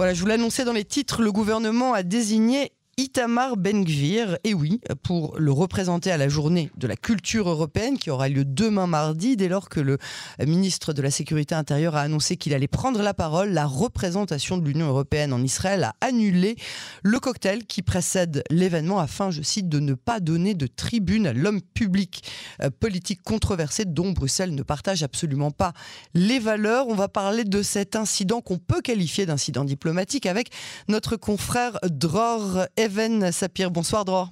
Voilà, je vous l'annonçais dans les titres, le gouvernement a désigné Itamar Ben-Gvir, et oui, pour le représenter à la journée de la culture européenne qui aura lieu demain mardi, dès lors que le ministre de la Sécurité intérieure a annoncé qu'il allait prendre la parole, la représentation de l'Union européenne en Israël a annulé le cocktail qui précède l'événement afin, je cite, de ne pas donner de tribune à l'homme public. Euh, politique controversé dont Bruxelles ne partage absolument pas les valeurs. On va parler de cet incident qu'on peut qualifier d'incident diplomatique avec notre confrère Dror Even Sapir. Bonsoir Dror.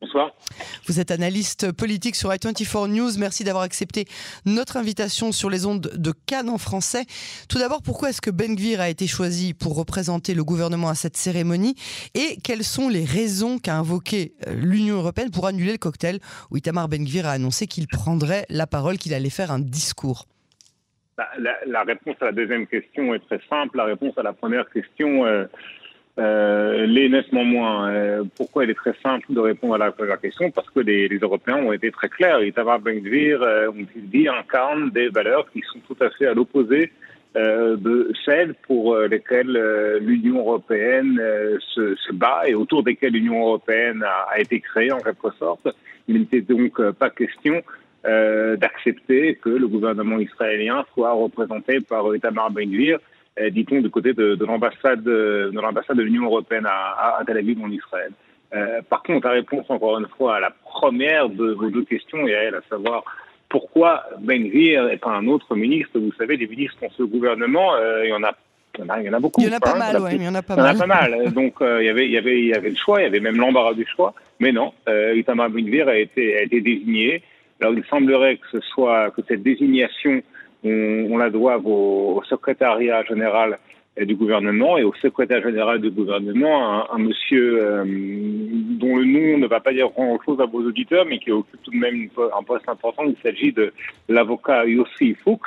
Bonsoir. Vous êtes analyste politique sur i24 News. Merci d'avoir accepté notre invitation sur les ondes de Cannes en français. Tout d'abord, pourquoi est-ce que Ben Gvir a été choisi pour représenter le gouvernement à cette cérémonie? Et quelles sont les raisons qu'a invoqué euh, l'Union européenne pour annuler le cocktail où Itamar Ben Gvir a annoncé qu'il prendrait la parole, qu'il allait faire un discours? Bah, la, réponse à la deuxième question est très simple. La réponse à la première question... Euh, euh, nettement moins. Euh, pourquoi il est très simple de répondre à la, première question? Parce que les, les, Européens ont été très clairs. Itamar Ben-Gvir, euh, on dit, incarne des valeurs qui sont tout à fait à l'opposé euh, de celles pour euh, lesquelles euh, l'Union européenne se, se, bat et autour desquelles l'Union européenne a, a, été créée en quelque sorte. Il n'était donc pas question d'accepter que le gouvernement israélien soit représenté par Itamar Ben-Gvir euh, dit-on, du côté de, de l'ambassade de, l'ambassade de l'Union européenne à, à, Tel Aviv en Israël. Euh, par contre, la réponse, encore une fois, à la première de vos deux questions est elle, à savoir pourquoi Ben Gvir et pas un autre ministre. Vous savez, les ministres dans ce gouvernement, euh, il y en a il y en a, beaucoup. Il y en a pas mal, oui, il y en a pas mal. Il y en a pas mal. Donc, euh, il, y avait, il, y avait, il y avait le choix, il y avait même l'embarras du choix. Mais non, euh, Itamar Ben Gvir a été, a été désigné. Alors, il semblerait que ce soit, que cette désignation on, la doit au, secrétariat général du gouvernement et au secrétaire général du gouvernement, un, monsieur euh, dont le nom ne va pas dire grand-chose à vos auditeurs, mais qui occupe tout de même un poste important. Il s'agit de l'avocat Yossi Fuchs,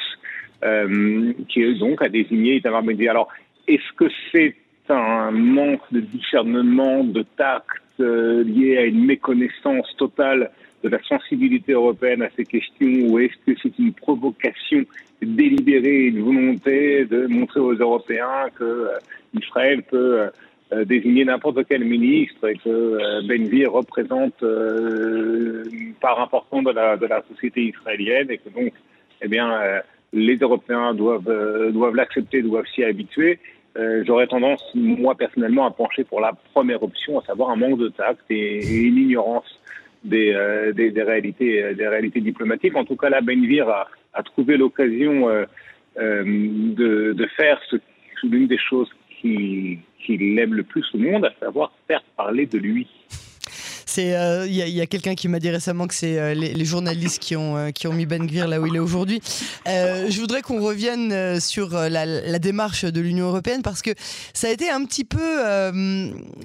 euh, qui donc a désigné Itamar Ben Alors, est-ce que c'est un manque de discernement, de tact euh, lié à une méconnaissance totale de la sensibilité européenne à ces questions ou est-ce que c'est une provocation délibérée, une volonté de montrer aux Européens que euh, Israël peut euh, euh, désigner n'importe quel ministre et que Benvir représente une part importante de la, de la société israélienne et que donc, eh bien, les Européens doivent doivent l'accepter, doivent s'y habituer. J'aurais tendance, moi personnellement, à pencher pour la première option, à savoir un manque de tact et une ignorance des, des, réalités, des réalités diplomatiques. En tout cas, là, Benvir a, trouvé l'occasion euh, euh, de, faire l'une des choses qu'il qui aime le plus au monde, à savoir faire parler de lui. Il euh, y a, quelqu'un qui m'a dit récemment que c'est euh, les, les, journalistes qui ont, euh, qui ont mis Ben Gvir là où il est aujourd'hui. je voudrais qu'on revienne sur la, la, démarche de l'Union européenne parce que ça a été un petit peu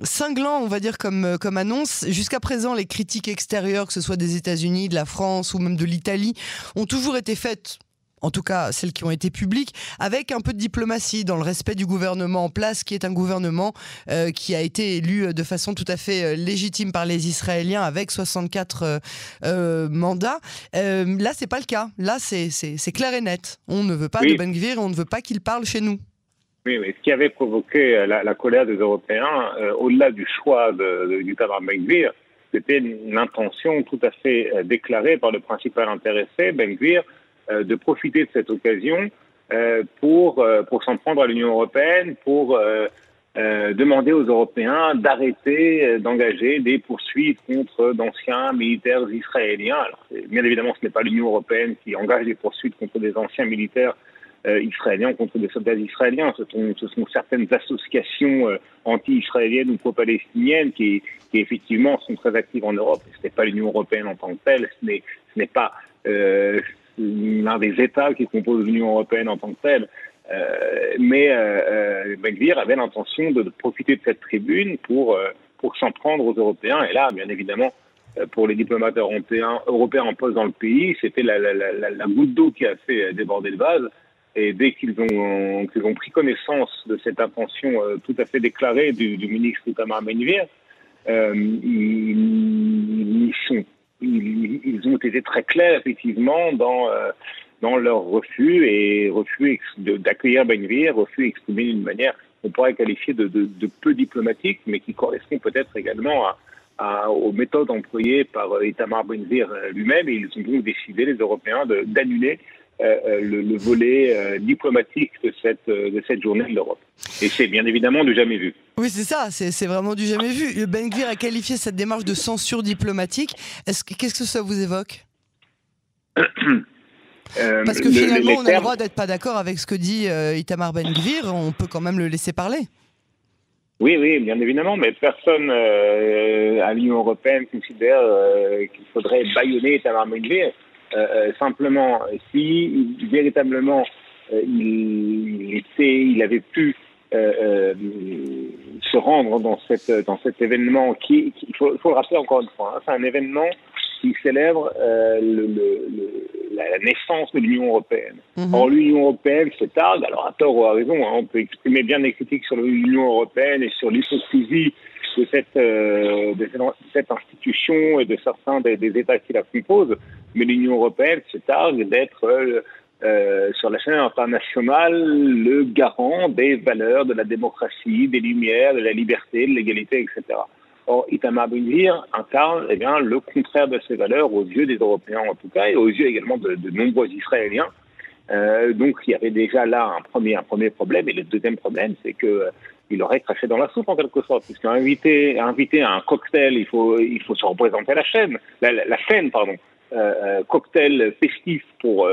cinglant, on va dire, comme, comme annonce. Jusqu'à présent, les critiques extérieures, que ce soit des États-Unis, de la France ou même de l'Italie, ont toujours été faites en tout cas celles qui ont été publiques, avec un peu de diplomatie dans le respect du gouvernement en place, qui est un gouvernement euh, qui a été élu euh, de façon tout à fait euh, légitime par les Israéliens avec 64 euh, mandats. Là, c'est pas le cas. Là, c'est clair et net. On ne veut pas de Ben Gvir, on ne veut pas qu'il parle chez nous. Oui, mais ce qui avait provoqué la, la colère des Européens, au-delà du choix de, de, du Ben Gvir, c'était l'intention tout à fait déclarée par le principal intéressé, Ben Gvir, de profiter de cette occasion euh, pour, euh, pour s'en prendre à l'Union européenne, pour demander aux Européens d'arrêter d'engager des poursuites contre d'anciens militaires israéliens. Alors, bien évidemment, ce n'est pas l'Union européenne qui engage des poursuites contre des anciens militaires israéliens contre des soldats israéliens. Ce sont, ce sont certaines associations anti-israéliennes ou pro-palestiniennes qui, effectivement sont très actives en Europe. Ce n'est pas l'Union européenne en tant que telle, ce n'est pas euh, l'un des États qui composent l'Union européenne en tant que telle. Euh, mais euh, euh avait l'intention de, profiter de cette tribune pour, euh, pour s'en prendre aux Européens. Et là, bien évidemment, euh, pour les diplomates européens, européens en poste dans le pays, c'était la, la, la, la, goutte d'eau qui a fait déborder le vase. Et dès qu'ils ont, qu'ils ont pris connaissance de cette intention tout à fait déclarée du, du ministre Itamar Ben-Gvir, euh, ils, ils, sont ils, ont été très clairs effectivement dans euh, leur refus et refus d'accueillir Benvir, refus exprimé d'une manière on pourrait qualifier de, peu diplomatique, mais qui correspond peut-être également aux méthodes employées par Itamar Benvir lui-même. Et ils ont donc décidé, les Européens, d'annuler le, volet diplomatique de cette, de cette journée de l'Europe. Et c'est bien évidemment du jamais vu. Oui, c'est ça, c'est vraiment du jamais vu. Ben Gvir a qualifié cette démarche de censure diplomatique. Qu'est-ce que ça vous évoque? Euh, Parce que finalement, on a le droit d'être pas d'accord avec ce que dit euh, Itamar Ben Gvir, on peut quand même le laisser parler. Oui, oui, bien évidemment, mais personne euh, à l'Union européenne considère qu'il faudrait baïonner Itamar Ben Gvir. Simplement, si véritablement il, était, il avait pu se rendre dans, cette, dans cet événement qui, il, faut, le rappeler encore une fois, hein, c'est un événement qui célèbre euh, le, le, la naissance de l'Union européenne. Or, l'Union européenne se targue, alors à tort ou à raison, hein, on peut exprimer bien des critiques sur l'Union européenne et sur l'hypocrisie euh, de cette institution et de certains des, États qui la composent, mais l'Union européenne se targue d'être euh, euh, sur la scène internationale le garant des valeurs de la démocratie, des lumières, de la liberté, de l'égalité, etc. Or, Itamar Ben incarne eh bien, le contraire de ces valeurs aux yeux des Européens en tout cas et aux yeux également de, nombreux Israéliens. Donc il y avait déjà là un premier, problème et le deuxième problème c'est que il aurait craché dans la soupe en quelque sorte puisqu'un invité, invité à un cocktail il faut, il faut se représenter la chaîne, la, scène pardon, euh, cocktail festif pour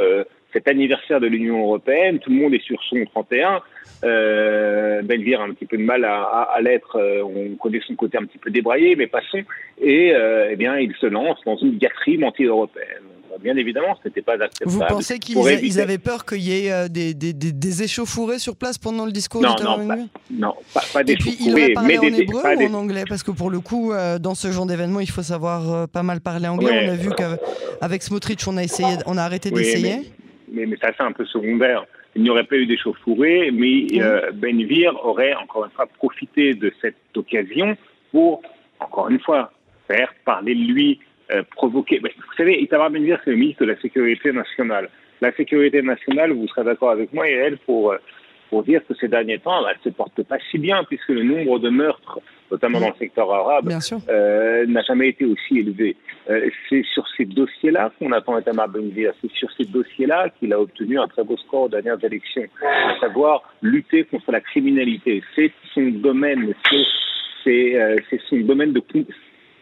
cet anniversaire de l'Union européenne, tout le monde est sur son 31. Euh, Benvir a un petit peu de mal à, l'être, euh, on connaît son côté un petit peu débraillé, mais passons. Et euh, eh bien, il se lance dans une diatribe anti-européenne. Bien évidemment, ce n'était pas acceptable. Vous pensez qu'ils avaient peur qu'il y ait euh, des, des, des, échauffourées sur place pendant le discours non, non, pas, non, pas, pas des Et puis, il aurait parlé en hébreu ou en anglais? Parce que pour le coup, dans ce genre d'événement, il faut savoir pas mal parler anglais. on a vu qu'avec Smotrich, on a, essayé, on a arrêté d'essayer mais, mais ça c'est un peu secondaire. Il n'y aurait pas eu d'échauffourée, mais euh, Benvir aurait encore une fois profité de cette occasion pour, encore une fois, faire parler de lui, euh, provoquer. vous savez, Itamar Benvir, c'est le ministre de la Sécurité nationale. La sécurité nationale, vous serez d'accord avec moi, et elle, pour, euh, pour dire que ces derniers temps, elle ne se porte pas si bien, puisque le nombre de meurtres notamment dans le secteur arabe, euh, n'a jamais été aussi élevé. Euh, c'est sur ces dossiers-là qu'on attend Itamar Benvir. C'est sur ces dossiers-là qu'il a obtenu un très beau score aux dernières élections, à savoir lutter contre la criminalité. C'est son domaine, c'est euh, son domaine de,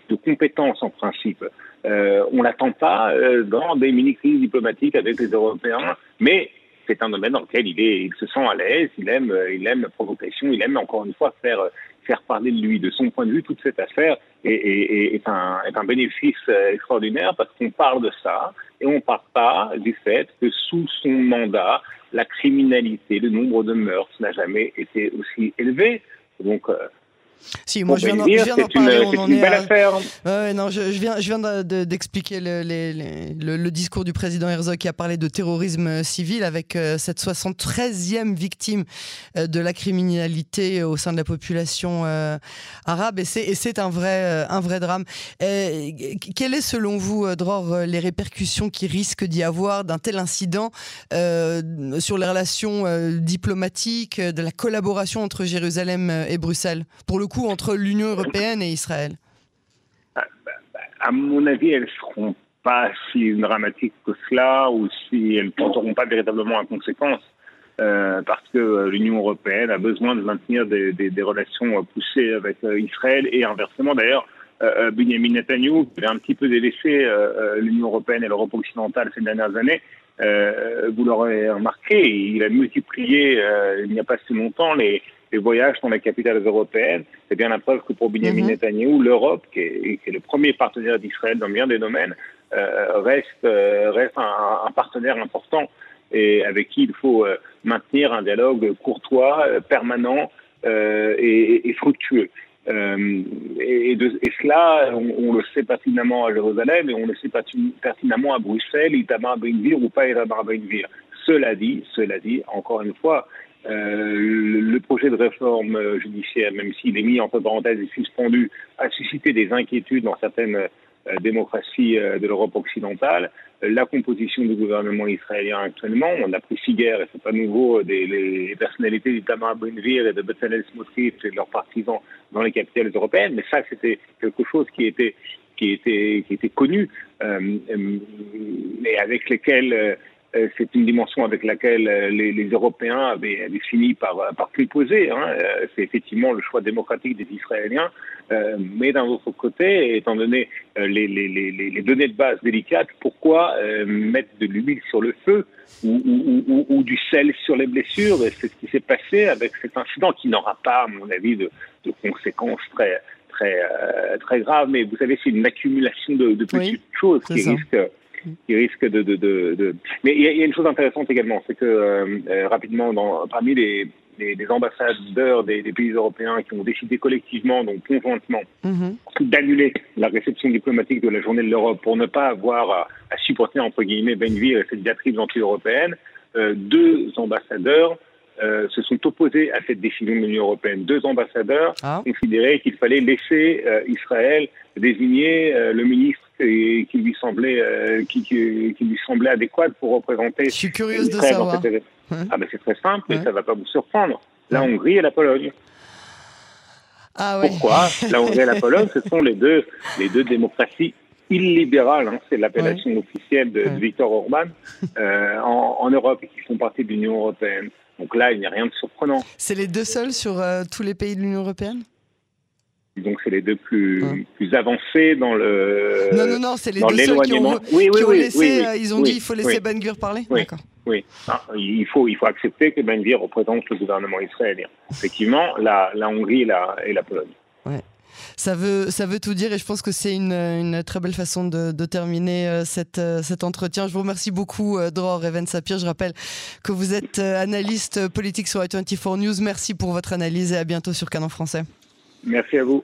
de compétence en principe. Euh, on l'attend pas euh, dans des mini-crises diplomatiques avec les Européens, mais c'est un domaine dans lequel il, est, il se sent à l'aise, il aime, il aime la provocation, il aime encore une fois faire faire parler de lui. De son point de vue, toute cette affaire est, un, est un, bénéfice euh, extraordinaire parce qu'on parle de ça et on ne parle pas du fait que sous son mandat, la criminalité, le nombre de meurtres n'a jamais été aussi élevé. Donc, euh, si, moi je viens d'en parler. on en est à... non, je, je, viens, je viens d'expliquer le, le, discours du président Herzog qui a parlé de terrorisme civil avec euh, cette 73e victime euh, de la criminalité au sein de la population euh, arabe. Et c'est un vrai, un vrai drame. Et, quelles est selon vous, Dror, les répercussions qui risquent d'y avoir d'un tel incident sur les relations diplomatiques, de la collaboration entre Jérusalem et Bruxelles? Pour le coup entre l'Union européenne et Israël ah, bah, bah, À mon avis, elles ne seront pas si dramatiques que cela ou si elles ne porteront pas véritablement à conséquence. Euh, parce que euh, l'Union européenne a besoin de maintenir des, relations poussées avec euh, Israël et inversement d'ailleurs. Benjamin Netanyahu, qui a un petit peu délaissé l'Union européenne et l'Europe occidentale ces dernières années, vous l'aurez remarqué, il a multiplié il n'y a pas si longtemps les, les voyages dans les capitales européennes, c'est bien la preuve que pour Benjamin mm Netanyahu, l'Europe, qui, qui est, le premier partenaire d'Israël dans bien des domaines, euh, reste, euh, reste un, un, partenaire important et avec qui il faut euh, maintenir un dialogue courtois, euh, permanent et, et, fructueux. Et, de, et, cela, on, le sait pertinemment à Jérusalem et on le sait pertinemment à Bruxelles, Itamar Ben ou pas Itamar Ben Cela dit, cela dit, encore une fois, euh, le projet de réforme judiciaire, même s'il est mis entre parenthèses et suspendu, a suscité des inquiétudes dans certaines démocraties de l'Europe occidentale. La composition du gouvernement israélien actuellement, on a pris guerres, et c'est pas nouveau, des, les personnalités d'Itamar Ben-Gvir et de Bezalel Smotrich et de leurs partisans dans les capitales européennes, mais ça c'était quelque chose qui était qui était qui était connu, euh, mais avec lesquels euh, c'est une dimension avec laquelle euh, les, les Européens avaient, avaient, fini par, euh, par triposer. Hein. C'est effectivement le choix démocratique des Israéliens. Euh, mais d'un autre côté, étant donné les, les, les, les, données de base délicates, pourquoi euh, mettre de l'huile sur le feu ou, ou, ou, ou, du sel sur les blessures? C'est ce qui s'est passé avec cet incident qui n'aura pas, à mon avis, de, de conséquences très très euh, très graves. Mais vous savez, c'est une accumulation de, de petites oui, choses qui risquent qui risque de, de, de, de... Mais il y, y, a une chose intéressante également, c'est que euh, euh, rapidement, dans, parmi les, les, les ambassadeurs des, des, pays européens qui ont décidé collectivement, donc conjointement, -hmm. d'annuler la réception diplomatique de la journée de l'Europe pour ne pas avoir à, à supporter, entre guillemets, Benvir et cette diatribe anti-européenne, euh, deux ambassadeurs euh, se sont opposés à cette décision de l'Union européenne. Deux ambassadeurs ah. considéraient qu'il fallait laisser euh, Israël désigner euh, le ministre qui, qui lui semblait euh, qui, qui, qui, lui semblait adéquat pour représenter. Je suis curieuse de savoir. Ouais. Ah ben c'est très simple ouais. et ça va pas vous surprendre. La Hongrie et la Pologne. Ah ouais. Pourquoi La Hongrie et la Pologne, ce sont les deux les deux démocraties illibérales, hein, c'est l'appellation officielle de, de Viktor Orban euh, en, en Europe et qui font partie de l'Union européenne. Donc là, il n'y a rien de surprenant. C'est les deux seuls sur euh, tous les pays de l'Union européenne? Donc c'est les deux plus, hein. plus avancés dans le non non non c'est les deux seuls qui ont, oui, oui, qui ont oui, laissé euh, ils ont dit il faut laisser Ben parler oui oui ah, il faut il faut accepter que Ben représente le gouvernement israélien effectivement la, la Hongrie et la, et la Pologne ouais. Ça veut, ça veut tout dire et je pense que c'est une, une, très belle façon de, de terminer euh, cette, euh, cet entretien. Je vous remercie beaucoup, euh, Dror Even Sapir. Je rappelle que vous êtes analyste politique sur i24 News. Merci pour votre analyse et à bientôt sur Canon Français. Merci à vous.